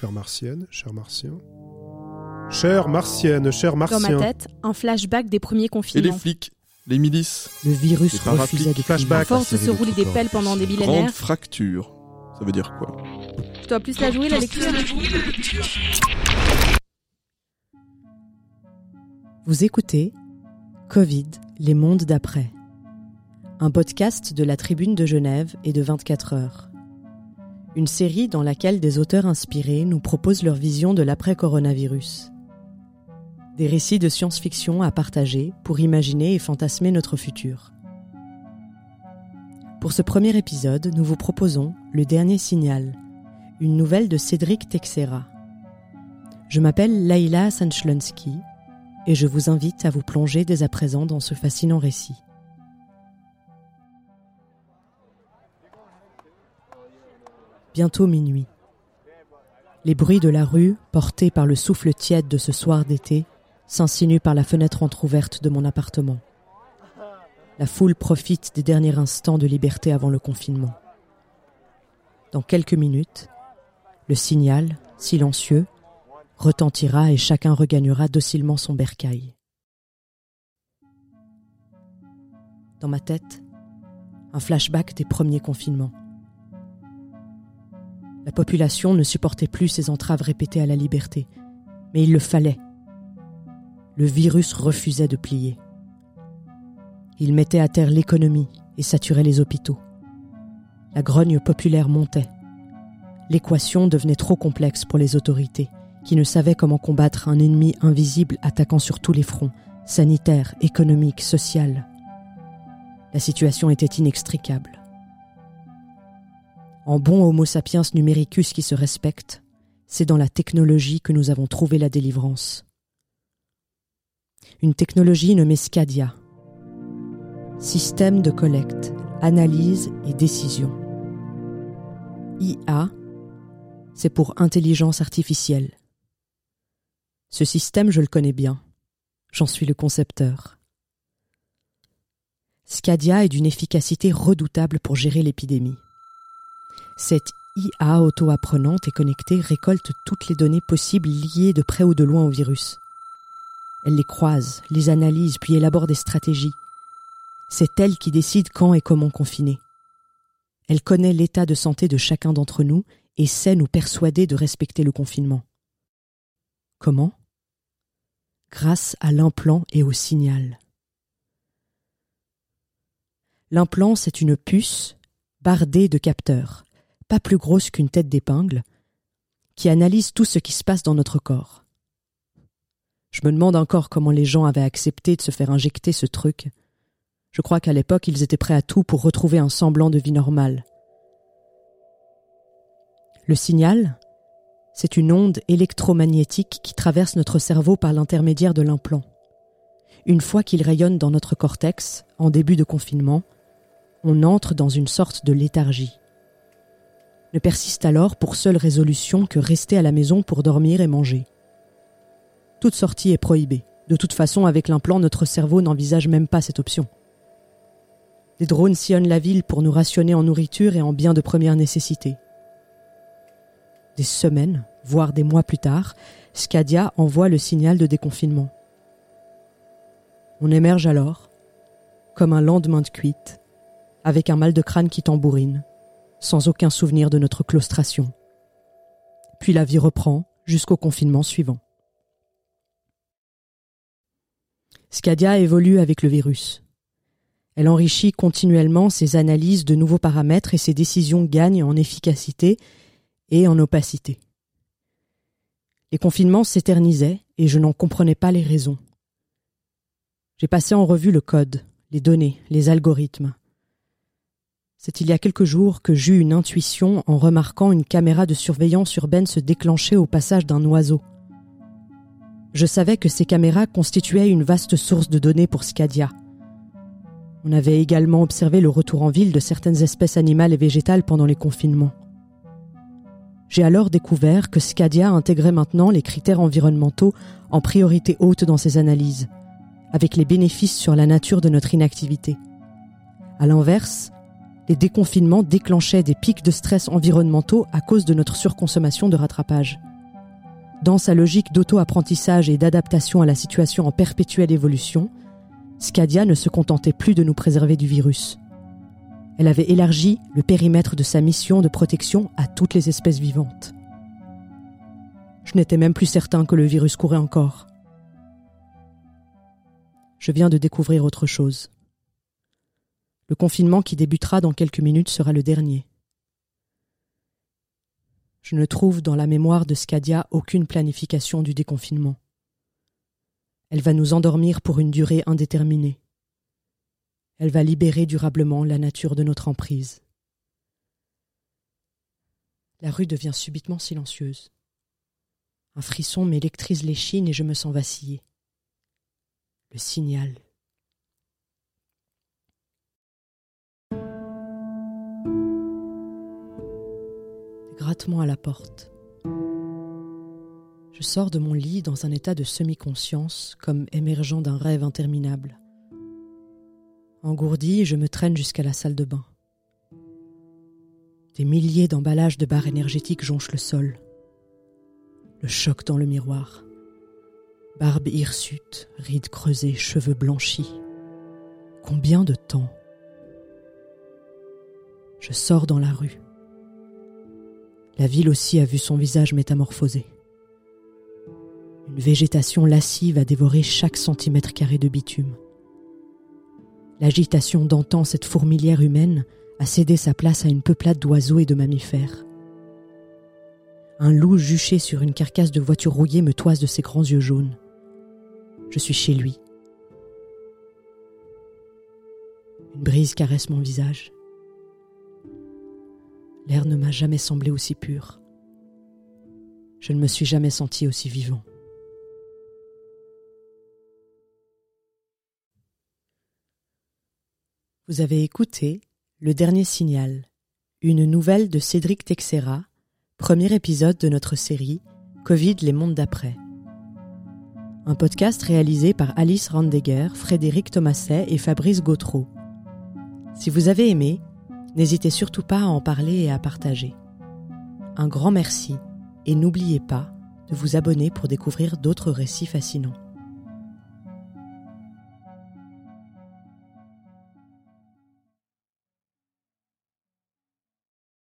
chère martienne, cher martien. Chère martienne, cher Dans martien. ma tête, un flashback des premiers Et les confinements. flics, les milices, Le virus Les refusait de flashback. À force de se rouler de des pelles pendant des grande millénaires, fracture. Ça veut dire quoi? Je dois plus la jouer la lecture. Vous écoutez Covid, les mondes d'après. Un podcast de la Tribune de Genève et de 24 heures. Une série dans laquelle des auteurs inspirés nous proposent leur vision de l'après-coronavirus. Des récits de science-fiction à partager pour imaginer et fantasmer notre futur. Pour ce premier épisode, nous vous proposons Le Dernier Signal, une nouvelle de Cédric Texera. Je m'appelle Laila Sanchlonsky et je vous invite à vous plonger dès à présent dans ce fascinant récit. Bientôt minuit. Les bruits de la rue, portés par le souffle tiède de ce soir d'été, s'insinuent par la fenêtre entr'ouverte de mon appartement. La foule profite des derniers instants de liberté avant le confinement. Dans quelques minutes, le signal, silencieux, retentira et chacun regagnera docilement son bercail. Dans ma tête, un flashback des premiers confinements. La population ne supportait plus ces entraves répétées à la liberté, mais il le fallait. Le virus refusait de plier. Il mettait à terre l'économie et saturait les hôpitaux. La grogne populaire montait. L'équation devenait trop complexe pour les autorités qui ne savait comment combattre un ennemi invisible attaquant sur tous les fronts, sanitaire, économique, social. La situation était inextricable. En bon Homo sapiens numericus qui se respecte, c'est dans la technologie que nous avons trouvé la délivrance. Une technologie nommée Scadia. Système de collecte, analyse et décision. IA, c'est pour intelligence artificielle. Ce système, je le connais bien. J'en suis le concepteur. Scadia est d'une efficacité redoutable pour gérer l'épidémie. Cette IA auto-apprenante et connectée récolte toutes les données possibles liées de près ou de loin au virus. Elle les croise, les analyse, puis élabore des stratégies. C'est elle qui décide quand et comment confiner. Elle connaît l'état de santé de chacun d'entre nous et sait nous persuader de respecter le confinement. Comment? Grâce à l'implant et au signal. L'implant, c'est une puce bardée de capteurs, pas plus grosse qu'une tête d'épingle, qui analyse tout ce qui se passe dans notre corps. Je me demande encore comment les gens avaient accepté de se faire injecter ce truc. Je crois qu'à l'époque, ils étaient prêts à tout pour retrouver un semblant de vie normale. Le signal, c'est une onde électromagnétique qui traverse notre cerveau par l'intermédiaire de l'implant. Une fois qu'il rayonne dans notre cortex, en début de confinement, on entre dans une sorte de léthargie. Ne persiste alors pour seule résolution que rester à la maison pour dormir et manger. Toute sortie est prohibée. De toute façon, avec l'implant, notre cerveau n'envisage même pas cette option. Des drones sillonnent la ville pour nous rationner en nourriture et en biens de première nécessité. Des semaines, voire des mois plus tard, Scadia envoie le signal de déconfinement. On émerge alors, comme un lendemain de cuite, avec un mal de crâne qui tambourine, sans aucun souvenir de notre claustration. Puis la vie reprend jusqu'au confinement suivant. Scadia évolue avec le virus. Elle enrichit continuellement ses analyses de nouveaux paramètres et ses décisions gagnent en efficacité et en opacité. Les confinements s'éternisaient et je n'en comprenais pas les raisons. J'ai passé en revue le code, les données, les algorithmes. C'est il y a quelques jours que j'eus une intuition en remarquant une caméra de surveillance urbaine se déclencher au passage d'un oiseau. Je savais que ces caméras constituaient une vaste source de données pour Scadia. On avait également observé le retour en ville de certaines espèces animales et végétales pendant les confinements. J'ai alors découvert que Scadia intégrait maintenant les critères environnementaux en priorité haute dans ses analyses, avec les bénéfices sur la nature de notre inactivité. À l'inverse, les déconfinements déclenchaient des pics de stress environnementaux à cause de notre surconsommation de rattrapage. Dans sa logique d'auto-apprentissage et d'adaptation à la situation en perpétuelle évolution, Scadia ne se contentait plus de nous préserver du virus. Elle avait élargi le périmètre de sa mission de protection à toutes les espèces vivantes. Je n'étais même plus certain que le virus courait encore. Je viens de découvrir autre chose. Le confinement qui débutera dans quelques minutes sera le dernier. Je ne trouve dans la mémoire de Scadia aucune planification du déconfinement. Elle va nous endormir pour une durée indéterminée. Elle va libérer durablement la nature de notre emprise. La rue devient subitement silencieuse. Un frisson m'électrise l'échine et je me sens vaciller. Le signal. Je sors de mon lit dans un état de semi-conscience, comme émergeant d'un rêve interminable. Engourdi, je me traîne jusqu'à la salle de bain. Des milliers d'emballages de barres énergétiques jonchent le sol. Le choc dans le miroir. Barbe hirsute, rides creusées, cheveux blanchis. Combien de temps? Je sors dans la rue. La ville aussi a vu son visage métamorphosé. Une végétation lascive a dévoré chaque centimètre carré de bitume. L'agitation d'antan cette fourmilière humaine a cédé sa place à une peuplade d'oiseaux et de mammifères. Un loup juché sur une carcasse de voiture rouillée me toise de ses grands yeux jaunes. Je suis chez lui. Une brise caresse mon visage. L'air ne m'a jamais semblé aussi pur. Je ne me suis jamais senti aussi vivant. Vous avez écouté Le Dernier Signal, une nouvelle de Cédric Texera, premier épisode de notre série Covid les mondes d'après. Un podcast réalisé par Alice Randegger, Frédéric Thomaset et Fabrice Gautreau. Si vous avez aimé, N'hésitez surtout pas à en parler et à partager. Un grand merci et n'oubliez pas de vous abonner pour découvrir d'autres récits fascinants.